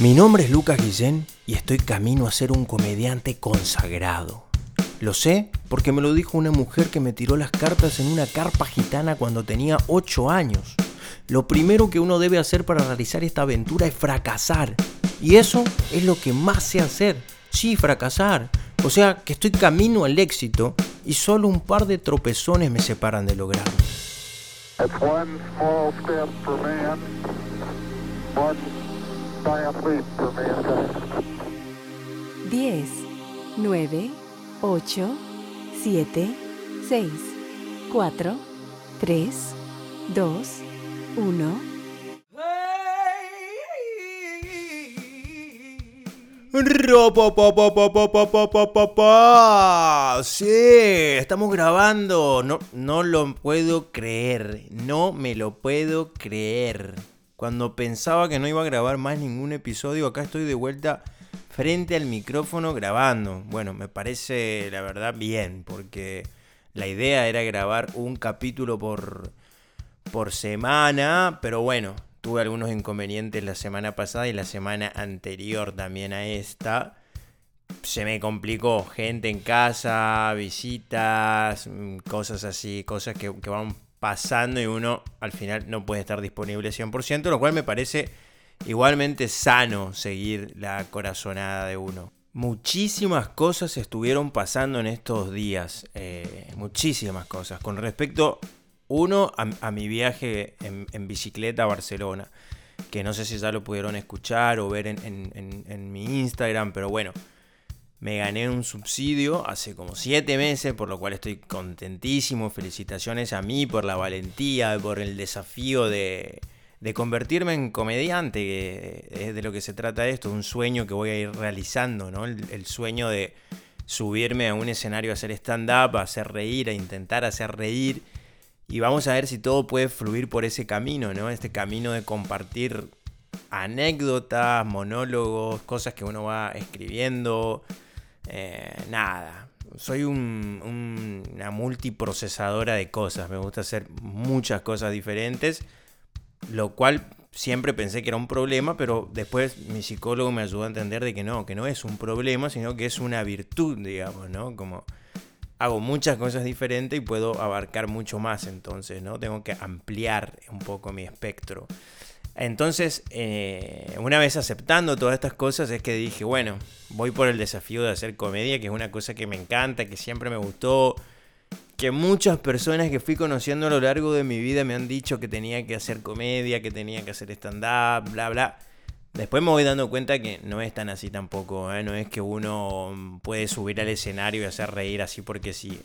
Mi nombre es Lucas Guillén y estoy camino a ser un comediante consagrado. Lo sé porque me lo dijo una mujer que me tiró las cartas en una carpa gitana cuando tenía 8 años. Lo primero que uno debe hacer para realizar esta aventura es fracasar. Y eso es lo que más sé hacer. Sí, fracasar. O sea, que estoy camino al éxito y solo un par de tropezones me separan de lograrlo. 10, 9, 8, 7, 6, 4, 3, 2, 1. Sí, estamos grabando. No, no lo puedo creer. No me lo puedo creer. Cuando pensaba que no iba a grabar más ningún episodio, acá estoy de vuelta frente al micrófono grabando. Bueno, me parece la verdad bien, porque la idea era grabar un capítulo por, por semana, pero bueno, tuve algunos inconvenientes la semana pasada y la semana anterior también a esta. Se me complicó, gente en casa, visitas, mm, cosas así, cosas que, que van pasando y uno al final no puede estar disponible 100%, lo cual me parece igualmente sano seguir la corazonada de uno. Muchísimas cosas estuvieron pasando en estos días, eh, muchísimas cosas, con respecto, uno, a, mi viaje en, bicicleta a Barcelona, que no sé si ya lo pudieron escuchar o ver en mi Instagram, pero bueno, me gané un subsidio hace como 7 meses, por lo cual estoy contentísimo. Felicitaciones a mí por la valentía, por el desafío de, convertirme en comediante, que es de lo que se trata esto, un sueño que voy a ir realizando, ¿no? El, sueño de subirme a un escenario a hacer stand-up, a hacer reír, a intentar hacer reír. Y vamos a ver si todo puede fluir por ese camino, ¿no? Este camino de compartir anécdotas, monólogos, cosas que uno va escribiendo, eh, nada, soy una multiprocesadora de cosas. Me gusta hacer muchas cosas diferentes, lo cual siempre pensé que era un problema, pero después mi psicólogo me ayudó a entender de que no, que no es un problema, sino que es una virtud, digamos, ¿no? Como hago muchas cosas diferentes y puedo abarcar mucho más, entonces, ¿no? Tengo que ampliar un poco mi espectro. Entonces, eh, una vez aceptando todas estas cosas, es que dije, bueno, voy por el desafío de hacer comedia, que es una cosa que me encanta, que siempre me gustó, que muchas personas que fui conociendo a lo largo de mi vida me han dicho que tenía que hacer comedia, que tenía que hacer stand-up, bla, bla. Después me voy dando cuenta que no es tan así tampoco, ¿eh? no es que uno puede subir al escenario y hacer reír así porque sí.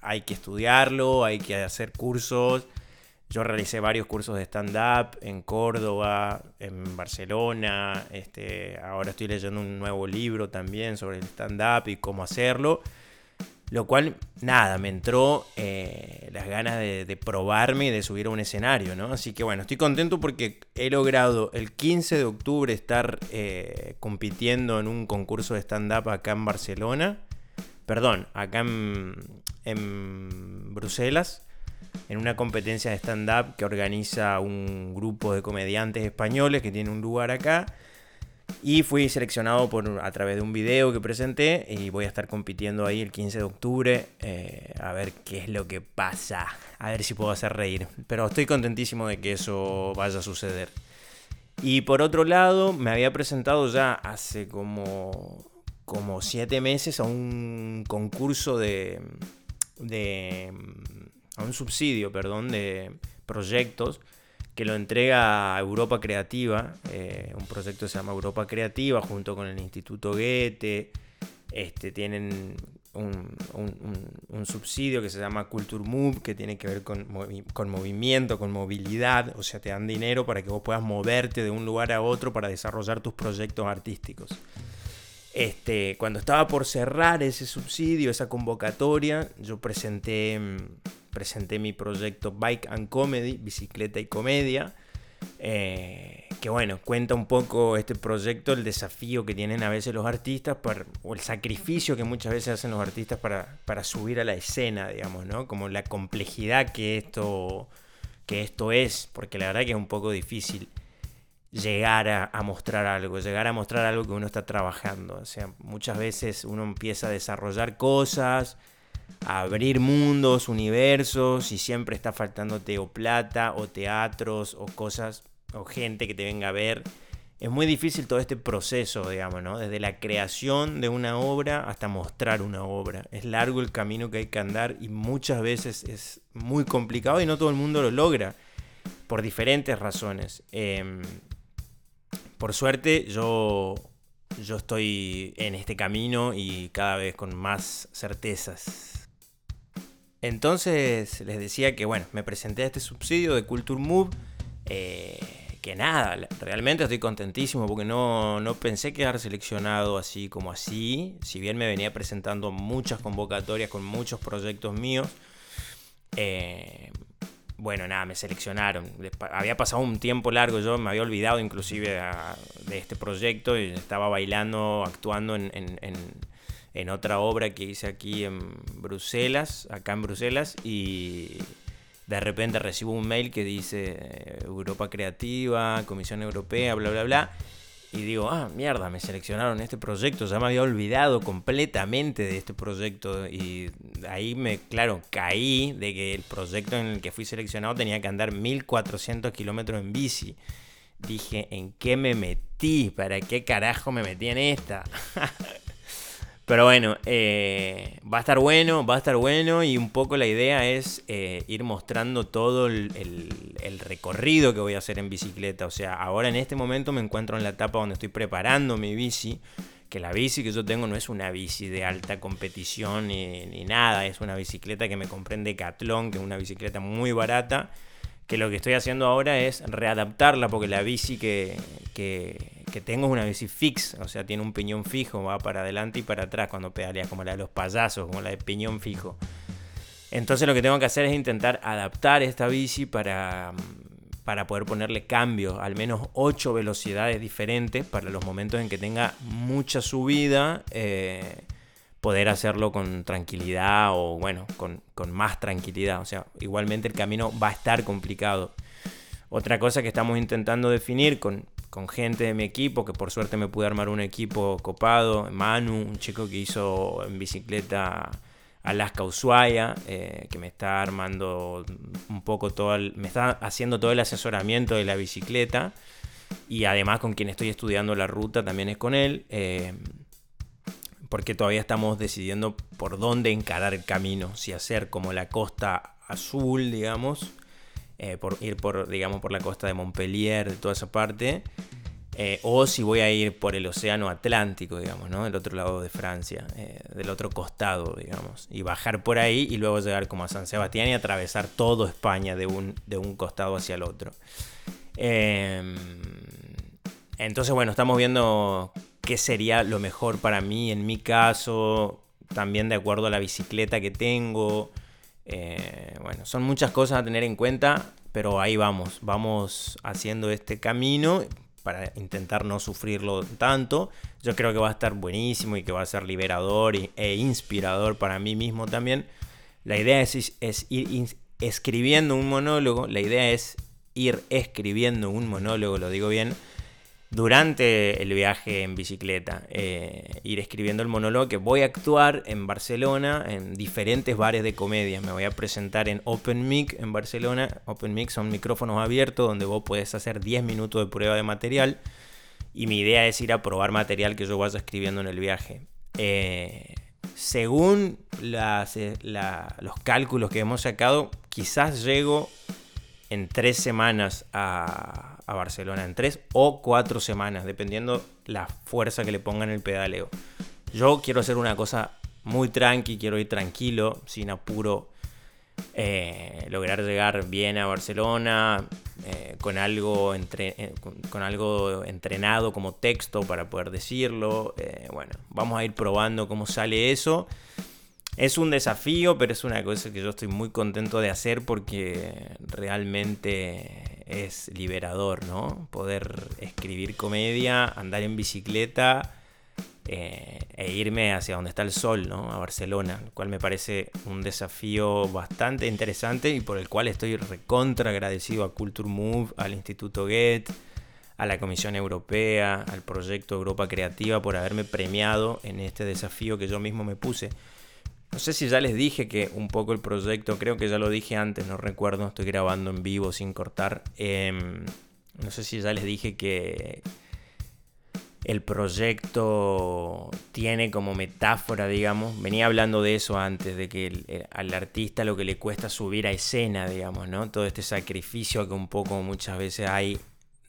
Hay que estudiarlo, hay que hacer cursos yo realicé varios cursos de stand-up en Córdoba, en Barcelona. Este, ahora estoy leyendo un nuevo libro también sobre el stand-up y cómo hacerlo. Lo cual, nada, me entró eh, las ganas de, probarme y de subir a un escenario, ¿no? Así que bueno, estoy contento porque he logrado el 15 de octubre estar eh, compitiendo en un concurso de stand-up acá en Barcelona. Perdón, acá en, en Bruselas en una competencia de stand-up que organiza un grupo de comediantes españoles que tiene un lugar acá. Y fui seleccionado por, a través de un video que presenté y voy a estar compitiendo ahí el 15 de octubre eh, a ver qué es lo que pasa, a ver si puedo hacer reír. Pero estoy contentísimo de que eso vaya a suceder. Y por otro lado, me había presentado ya hace como, como siete meses a un concurso de, de a un subsidio, perdón, de proyectos que lo entrega a Europa Creativa, eh, un proyecto que se llama Europa Creativa, junto con el Instituto Goethe, este, tienen un, subsidio que se llama Culture Move, que tiene que ver con, con, movimiento, con movilidad, o sea, te dan dinero para que vos puedas moverte de un lugar a otro para desarrollar tus proyectos artísticos. Este, cuando estaba por cerrar ese subsidio, esa convocatoria, yo presenté mm, presenté mi proyecto Bike and Comedy, Bicicleta y Comedia. Eh, que bueno, cuenta un poco este proyecto, el desafío que tienen a veces los artistas, o el sacrificio que muchas veces hacen los artistas para, para, subir a la escena, digamos, ¿no? Como la complejidad que esto, que esto es, porque la verdad que es un poco difícil. llegar a, mostrar algo, llegar a mostrar algo que uno está trabajando. O sea, muchas veces uno empieza a desarrollar cosas, a abrir mundos, universos, y siempre está faltándote o plata, o teatros, o cosas, o gente que te venga a ver. Es muy difícil todo este proceso, digamos, ¿no? Desde la creación de una obra hasta mostrar una obra. Es largo el camino que hay que andar y muchas veces es muy complicado y no todo el mundo lo logra por diferentes razones. Em, por suerte yo, yo estoy en este camino y cada vez con más certezas. Entonces les decía que bueno, me presenté a este subsidio de Culture Move. Eh, que nada, realmente estoy contentísimo porque no, no, pensé quedar seleccionado así como así. Si bien me venía presentando muchas convocatorias con muchos proyectos míos. Eh, bueno, nada, me seleccionaron. Había pasado un tiempo largo, yo me había olvidado inclusive de este proyecto y estaba bailando, actuando en, en, otra obra que hice aquí en Bruselas, acá en Bruselas, y de repente recibo un mail que dice Europa Creativa, Comisión Europea, bla, bla, bla. Y digo, ah, mierda, me seleccionaron este proyecto, ya me había olvidado completamente de este proyecto. Y ahí me, claro, caí de que el proyecto en el que fui seleccionado tenía que andar 1400 kilómetros en bici. Dije, ¿en qué me metí? ¿Para qué carajo me metí en esta? Pero bueno, eh, va a estar bueno, va a estar bueno y un poco la idea es eh, ir mostrando todo el, recorrido que voy a hacer en bicicleta. O sea, ahora en este momento me encuentro en la etapa donde estoy preparando mi bici, que la bici que yo tengo no es una bici de alta competición ni, nada, es una bicicleta que me compré en Decathlon, que es una bicicleta muy barata que lo que estoy haciendo ahora es readaptarla porque la bici que, tengo es una bici fix, o sea, tiene un piñón fijo, va para adelante y para atrás cuando pedaleas, como la de los payasos, como la de piñón fijo. Entonces lo que tengo que hacer es intentar adaptar esta bici para, para poder ponerle cambio, al menos 8 velocidades diferentes para los momentos en que tenga mucha subida. Eh, poder hacerlo con tranquilidad o bueno, con, más tranquilidad. O sea, igualmente el camino va a estar complicado. Otra cosa que estamos intentando definir con, gente de mi equipo, que por suerte me pude armar un equipo copado, Manu, un chico que hizo en bicicleta Alaska Ushuaia, eh, que me está armando un poco todo, el, me está haciendo todo el asesoramiento de la bicicleta y además con quien estoy estudiando la ruta también es con él. Eh, porque todavía estamos decidiendo por dónde encarar el camino, si hacer como la costa azul, digamos, eh, por ir por, digamos, por la costa de Montpellier, de toda esa parte, eh, o si voy a ir por el océano Atlántico, digamos, ¿no? Del otro lado de Francia, eh, del otro costado, digamos, y bajar por ahí y luego llegar como a San Sebastián y atravesar todo España de un, de un costado hacia el otro. Em, entonces, bueno, estamos viendo qué sería lo mejor para mí en mi caso, también de acuerdo a la bicicleta que tengo. Eh, bueno, son muchas cosas a tener en cuenta, pero ahí vamos, vamos haciendo este camino para intentar no sufrirlo tanto. Yo creo que va a estar buenísimo y que va a ser liberador e inspirador para mí mismo también. La idea es, es ir escribiendo un monólogo, la idea es ir escribiendo un monólogo, lo digo bien, durante el viaje en bicicleta, eh, ir escribiendo el monólogo que voy a actuar en Barcelona en diferentes bares de comedia. Me voy a presentar en Open Mic en Barcelona. Open Mic son micrófonos abiertos donde vos podés hacer 10 minutos de prueba de material. Y mi idea es ir a probar material que yo vaya escribiendo en el viaje. Eh, según eh, los cálculos que hemos sacado, quizás llego en tres semanas a, Barcelona, en tres o cuatro semanas, dependiendo la fuerza que le pongan el pedaleo. Yo quiero hacer una cosa muy tranqui, quiero ir tranquilo, sin apuro, eh, lograr llegar bien a Barcelona eh, con, algo entre, eh, con, algo entrenado como texto para poder decirlo. bueno, vamos a ir probando cómo sale eso. Es un desafío, pero es una cosa que yo estoy muy contento de hacer porque realmente es liberador, ¿no? Poder escribir comedia, andar en bicicleta eh, e irme hacia donde está el sol, ¿no? A Barcelona, lo cual me parece un desafío bastante interesante y por el cual estoy recontra agradecido a Culture Move, al Instituto Get, a la Comisión Europea, al proyecto Europa Creativa por haberme premiado en este desafío que yo mismo me puse. No sé si ya les dije que un poco el proyecto, creo que ya lo dije antes, no recuerdo, estoy grabando en vivo sin cortar. Em, no sé si ya les dije que el proyecto tiene como metáfora, digamos, venía hablando de eso antes, de que al artista lo que le cuesta subir a escena, digamos, ¿no? Todo este sacrificio que un poco muchas veces hay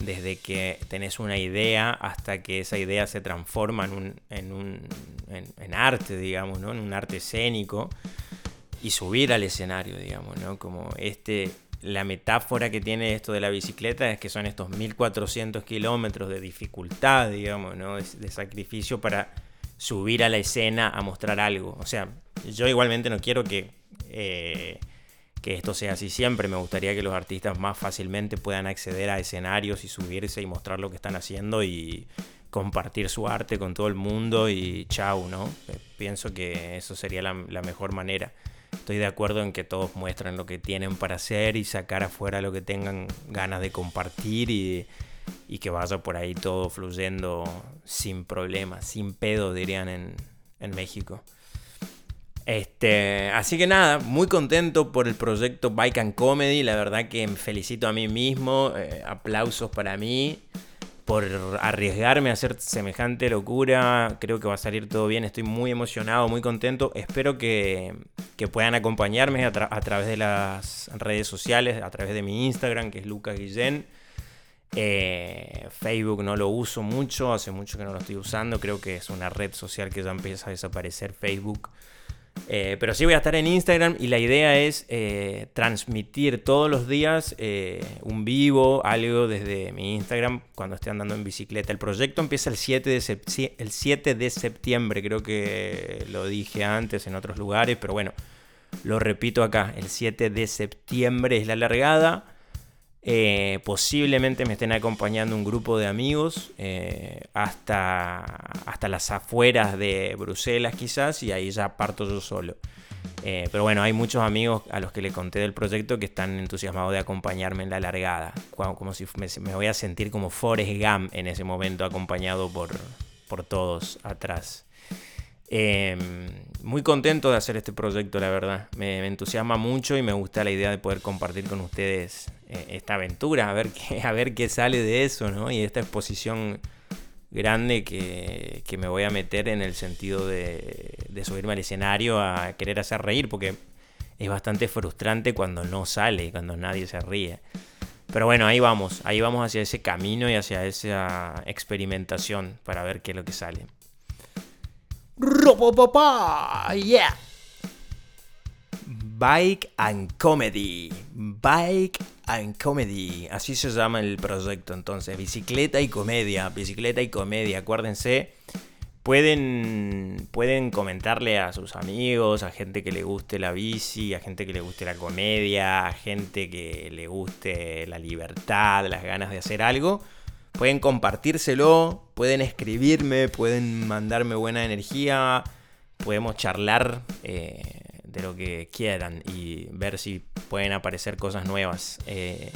desde que tenés una idea hasta que esa idea se transforma en, un, en, un, en, arte, digamos, ¿no? En un arte escénico y subir al escenario, digamos, ¿no? Como este, la metáfora que tiene esto de la bicicleta es que son estos 1400 kilómetros de dificultad, digamos, ¿no? De, sacrificio para subir a la escena a mostrar algo. O sea, yo igualmente no quiero que... Eh, que esto sea así siempre. Me gustaría que los artistas más fácilmente puedan acceder a escenarios y subirse y mostrar lo que están haciendo y compartir su arte con todo el mundo y chau, ¿no? Eh, pienso que eso sería la, mejor manera. Estoy de acuerdo en que todos muestren lo que tienen para hacer y sacar afuera lo que tengan ganas de compartir y, y que vaya por ahí todo fluyendo sin problemas, sin pedo, dirían en, en México. Este, así que nada, muy contento por el proyecto Bike and Comedy. La verdad que me felicito a mí mismo. Eh, aplausos para mí por arriesgarme a hacer semejante locura. Creo que va a salir todo bien. Estoy muy emocionado, muy contento. Espero que, puedan acompañarme a, través de las redes sociales, a través de mi Instagram, que es Lucas Guillén. Eh, Facebook no lo uso mucho, hace mucho que no lo estoy usando. Creo que es una red social que ya empieza a desaparecer Facebook. Eh, pero sí voy a estar en Instagram y la idea es eh, transmitir todos los días eh, un vivo, algo desde mi Instagram cuando esté andando en bicicleta. El proyecto empieza el 7, de el 7 de septiembre, creo que lo dije antes en otros lugares, pero bueno, lo repito acá, el 7 de septiembre es la largada. Eh, posiblemente me estén acompañando un grupo de amigos eh, hasta, hasta las afueras de Bruselas quizás y ahí ya parto yo solo. Eh, pero bueno, hay muchos amigos a los que le conté del proyecto que están entusiasmados de acompañarme en la largada. Como, si me, voy a sentir como Forrest Gump en ese momento acompañado por, por todos atrás. Em, muy contento de hacer este proyecto, la verdad. Me, entusiasma mucho y me gusta la idea de poder compartir con ustedes esta aventura, a ver, qué, a ver qué sale de eso, ¿no? Y esta exposición grande que, me voy a meter en el sentido de, de, subirme al escenario a querer hacer reír, porque es bastante frustrante cuando no sale, cuando nadie se ríe. Pero bueno, ahí vamos, ahí vamos hacia ese camino y hacia esa experimentación para ver qué es lo que sale. Yeah. Bike and Comedy. Bike and Comedy. Así se llama el proyecto entonces. Bicicleta y comedia. Bicicleta y comedia. Acuérdense. Pueden, pueden comentarle a sus amigos, a gente que le guste la bici, a gente que le guste la comedia, a gente que le guste la libertad, las ganas de hacer algo Pueden compartírselo, pueden escribirme, pueden mandarme buena energía, podemos charlar eh, de lo que quieran y ver si pueden aparecer cosas nuevas. Eh,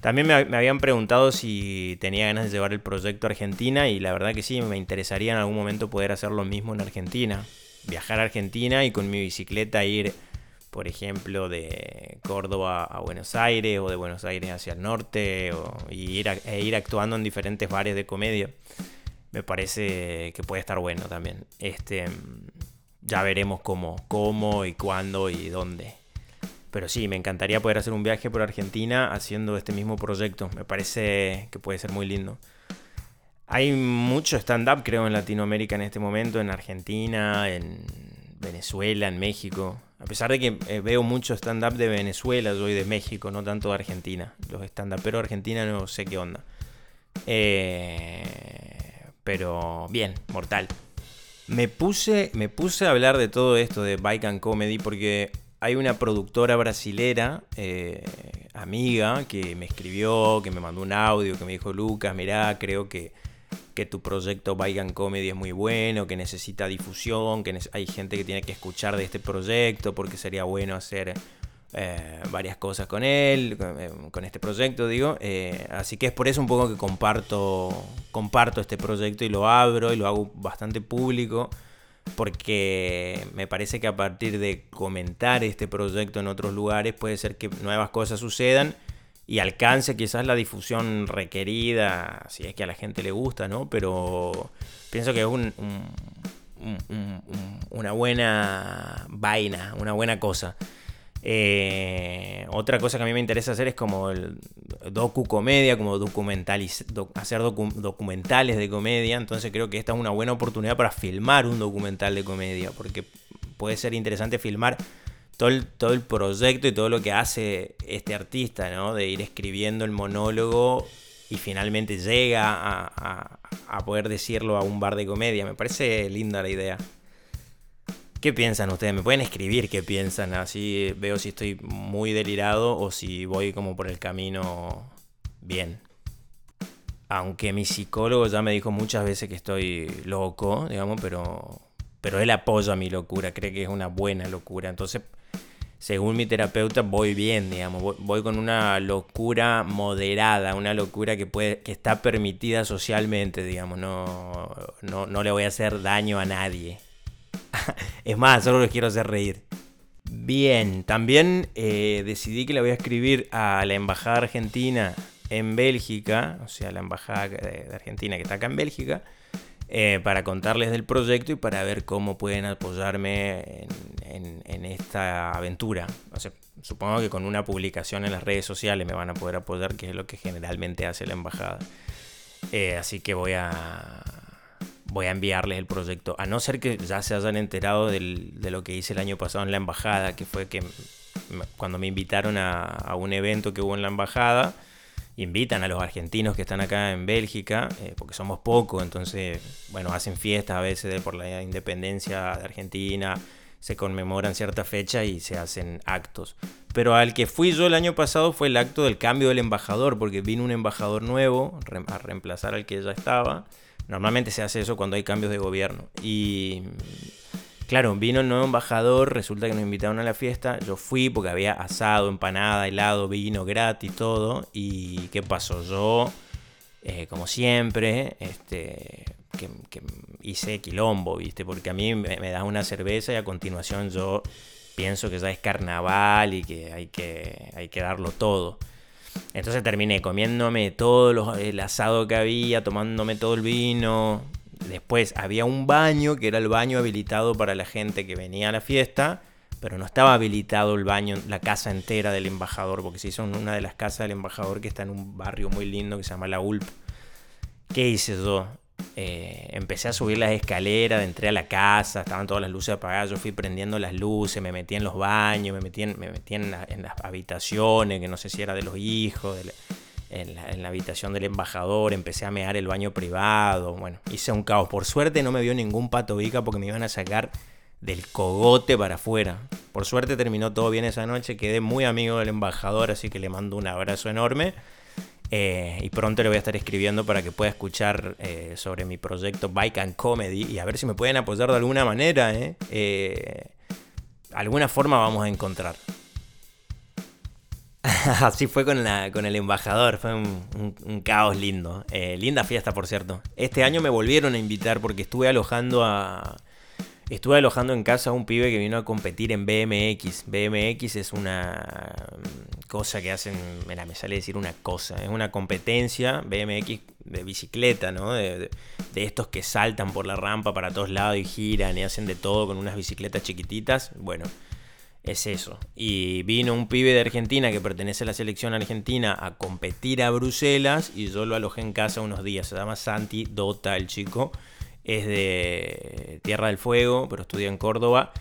también me, habían preguntado si tenía ganas de llevar el proyecto a Argentina y la verdad que sí, me interesaría en algún momento poder hacer lo mismo en Argentina. Viajar a Argentina y con mi bicicleta ir por ejemplo, de Córdoba a Buenos Aires o de Buenos Aires hacia el norte y ir e ir actuando en diferentes bares de comedia. Me parece que puede estar bueno también. Este, ya veremos cómo, cómo y cuándo y dónde. Pero sí, me encantaría poder hacer un viaje por Argentina haciendo este mismo proyecto. Me parece que puede ser muy lindo. Hay mucho stand-up, creo, en Latinoamérica en este momento, en Argentina, en Venezuela, en México. A pesar de que eh, veo mucho stand-up de Venezuela, yo y de México, no tanto de Argentina. Los stand-up, pero Argentina no sé qué onda. Eh, pero bien, mortal. Me puse, me puse a hablar de todo esto de Bike Comedy porque hay una productora brasilera, eh, amiga, que me escribió, que me mandó un audio, que me dijo, Lucas, mirá, creo que que tu proyecto Baigan Comedy es muy bueno, que necesita difusión, que hay gente que tiene que escuchar de este proyecto porque sería bueno hacer eh, varias cosas con él, con, este proyecto, digo. así que es por eso un poco que comparto, comparto este proyecto y lo abro y lo hago bastante público porque me parece que a partir de comentar este proyecto en otros lugares puede ser que nuevas cosas sucedan y alcance quizás la difusión requerida, si es que a la gente le gusta, ¿no? Pero pienso que es una buena vaina, una buena cosa. Eh, otra cosa que a mí me interesa hacer es como el docu comedia, como hacer documentales de comedia. Entonces creo que esta es una buena oportunidad para filmar un documental de comedia, porque puede ser interesante filmar todo el, todo el proyecto y todo lo que hace este artista, ¿no? De ir escribiendo el monólogo y finalmente llega a, a poder decirlo a un bar de comedia. Me parece linda la idea. ¿Qué piensan ustedes? Me pueden escribir qué piensan, así veo si estoy muy delirado o si voy como por el camino bien. Aunque mi psicólogo ya me dijo muchas veces que estoy loco, digamos, pero, pero él apoya mi locura, cree que es una buena locura. Entonces, según mi terapeuta, voy bien, digamos, voy, con una locura moderada, una locura que, puede, que está permitida socialmente, digamos, no, no, no le voy a hacer daño a nadie. es más, solo les quiero hacer reír. Bien, también eh, decidí que le voy a escribir a la Embajada Argentina en Bélgica, o sea, la Embajada de Argentina que está acá en Bélgica, eh, para contarles del proyecto y para ver cómo pueden apoyarme en, esta aventura. O sea, supongo que con una publicación en las redes sociales me van a poder apoyar, que es lo que generalmente hace la Embajada. Eh, así que voy a, voy a enviarles el proyecto. A no ser que ya se hayan enterado de lo que hice el año pasado en la embajada, que fue que cuando me invitaron a, un evento que hubo en la embajada, invitan a los argentinos que están acá en Bélgica, eh, porque somos pocos, entonces, bueno, hacen fiestas a veces por la independencia de Argentina, se conmemoran cierta fecha y se hacen actos. Pero al que fui yo el año pasado fue el acto del cambio del embajador, porque vino un embajador nuevo a reemplazar al que ya estaba. Normalmente se hace eso cuando hay cambios de gobierno. Y claro, vino el nuevo embajador, resulta que nos invitaron a la fiesta. Yo fui porque había asado, empanada, helado, vino gratis, todo. ¿Y qué pasó? Yo, eh, como siempre, este, que, hice quilombo, ¿viste? Porque a mí me, me das una cerveza y a continuación yo pienso que ya es carnaval y que hay que, hay que darlo todo. Entonces terminé comiéndome todo el asado que había, tomándome todo el vino. Después había un baño que era el baño habilitado para la gente que venía a la fiesta, pero no estaba habilitado el baño, la casa entera del embajador, porque se hizo en una de las casas del embajador que está en un barrio muy lindo que se llama La Ulp. ¿Qué hice yo? Eh, empecé a subir las escaleras, entré a la casa, estaban todas las luces apagadas, yo fui prendiendo las luces, me metí en los baños, me metí en, las habitaciones, que no sé si era de los hijos, en, la, habitación del embajador, empecé a mear el baño privado, bueno, hice un caos. Por suerte no me vio ningún pato vica porque me iban a sacar del cogote para afuera. Por suerte terminó todo bien esa noche, quedé muy amigo del embajador, así que le mando un abrazo enorme. Eh, y pronto le voy a estar escribiendo para que pueda escuchar eh, sobre mi proyecto Bike and Comedy y a ver si me pueden apoyar de alguna manera. ¿eh? alguna forma vamos a encontrar. Así fue con, la, con el embajador, fue un, caos lindo. linda fiesta, por cierto. Este año me volvieron a invitar porque estuve alojando a, Estuve alojando en casa a un pibe que vino a competir en BMX. BMX es una mm, cosa que hacen, mira, me sale decir una cosa, es una competencia BMX de bicicleta, ¿no? De, estos que saltan por la rampa para todos lados y giran y hacen de todo con unas bicicletas chiquititas. Bueno, es eso. Y vino un pibe de Argentina que pertenece a la selección argentina a competir a Bruselas y yo lo alojé en casa unos días. Se llama Santi Dota, el chico es de Tierra del Fuego, pero estudia en Córdoba.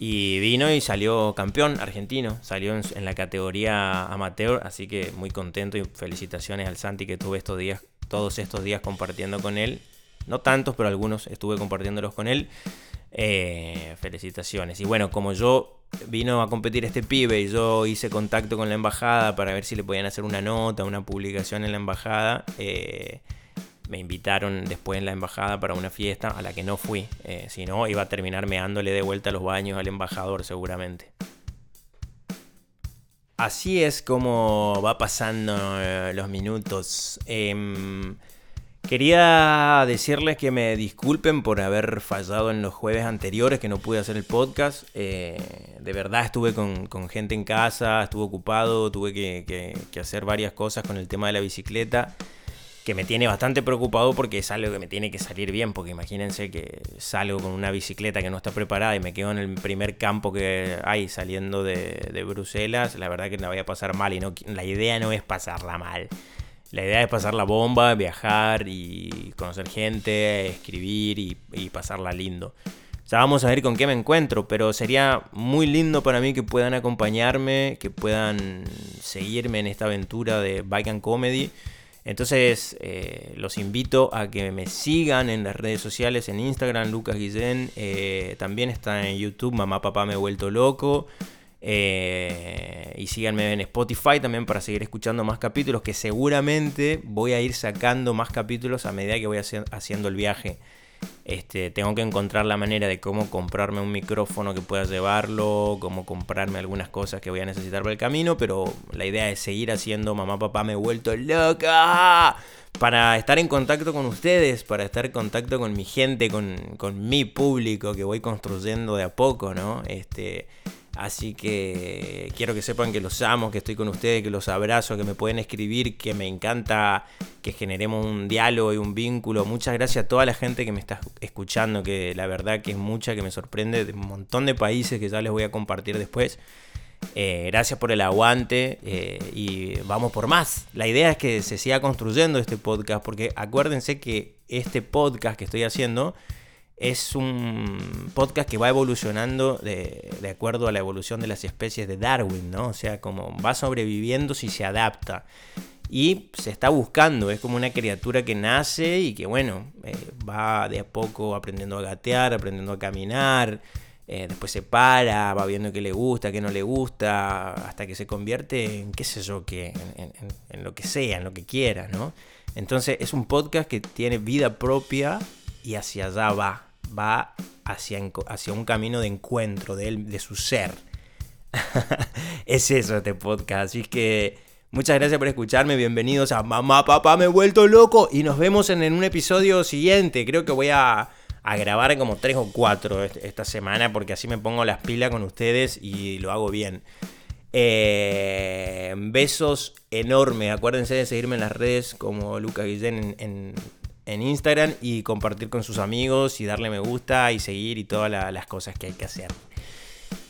Y vino y salió campeón argentino, salió en, la categoría amateur, así que muy contento y felicitaciones al Santi que tuve estos días, todos estos días compartiendo con él. No tantos, pero algunos estuve compartiéndolos con él. Eh, felicitaciones. Y bueno, como yo vino a competir este pibe y yo hice contacto con la embajada para ver si le podían hacer una nota, una publicación en la embajada, eh, me invitaron después en la embajada para una fiesta a la que no fui. Eh, si no, iba a terminar meándole de vuelta los baños al embajador seguramente. así es como va pasando eh, los minutos. Em, quería decirles que me disculpen por haber fallado en los jueves anteriores, que no pude hacer el podcast. Eh, de verdad estuve con, gente en casa, estuve ocupado, tuve que hacer varias cosas con el tema de la bicicleta que me tiene bastante preocupado porque es algo que me tiene que salir bien, porque imagínense que salgo con una bicicleta que no está preparada y me quedo en el primer campo que hay saliendo de, Bruselas, la verdad que la voy a pasar mal y no, la idea no es pasarla mal. La idea es pasar la bomba, viajar y conocer gente, escribir y, y pasarla lindo. Ya vamos a ver con qué me encuentro, pero sería muy lindo para mí que puedan acompañarme, que puedan seguirme en esta aventura de Bike and Comedy. Entonces eh, los invito a que me sigan en las redes sociales, en Instagram, Lucas Guillén, eh, también está en YouTube, Mamá Papá Me He Vuelto Loco. Eh, y síganme en Spotify también para seguir escuchando más capítulos, que seguramente voy a ir sacando más capítulos a medida que voy haciendo el viaje. Este, tengo que encontrar la manera de cómo comprarme un micrófono que pueda llevarlo, cómo comprarme algunas cosas que voy a necesitar para el camino, pero la idea es seguir haciendo Mamá Papá me he vuelto loca para estar en contacto con ustedes, para estar en contacto con mi gente, con, con mi público que voy construyendo de a poco, ¿no? Este, Así que quiero que sepan que los amo, que estoy con ustedes, que los abrazo, que me pueden escribir, que me encanta que generemos un diálogo y un vínculo. Muchas gracias a toda la gente que me está escuchando, que la verdad que es mucha, que me sorprende, de un montón de países que ya les voy a compartir después. Eh, gracias por el aguante eh, y vamos por más. La idea es que se siga construyendo este podcast, porque acuérdense que este podcast que estoy haciendo es un podcast que va evolucionando de, acuerdo a la evolución de las especies de Darwin, ¿no? O sea, como va sobreviviendo si se adapta. Y se está buscando, es como una criatura que nace y que, bueno, eh, va de a poco aprendiendo a gatear, aprendiendo a caminar, eh, después se para, va viendo qué le gusta, qué no le gusta, hasta que se convierte en qué sé yo, qué, en, en lo que sea, en lo que quiera, ¿no? Entonces es un podcast que tiene vida propia y hacia allá va, va hacia, hacia un camino de encuentro de, él, de su ser. es eso este podcast. Así que muchas gracias por escucharme. Bienvenidos a Mamá, Papá, me he vuelto loco. Y nos vemos en, un episodio siguiente. Creo que voy a, grabar como tres o cuatro esta semana porque así me pongo las pilas con ustedes y lo hago bien. Eh, besos enormes. Acuérdense de seguirme en las redes como Lucas Guillén en en Instagram y compartir con sus amigos y darle me gusta y seguir y todas las cosas que hay que hacer.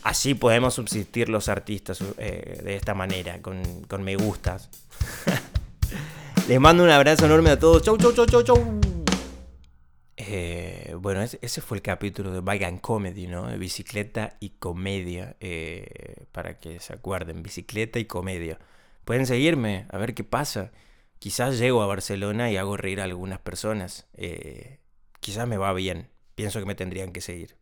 Así podemos subsistir los artistas eh, de esta manera, con, me gustas. Les mando un abrazo enorme a todos. Chau, chau, chau, chau, chau. Eh, bueno, ese, fue el capítulo de and Comedy, ¿no? Bicicleta y comedia. Eh, para que se acuerden, bicicleta y comedia. Pueden seguirme, a ver qué pasa. Quizás llego a Barcelona y hago reír a algunas personas. Eh, quizás me va bien. Pienso que me tendrían que seguir.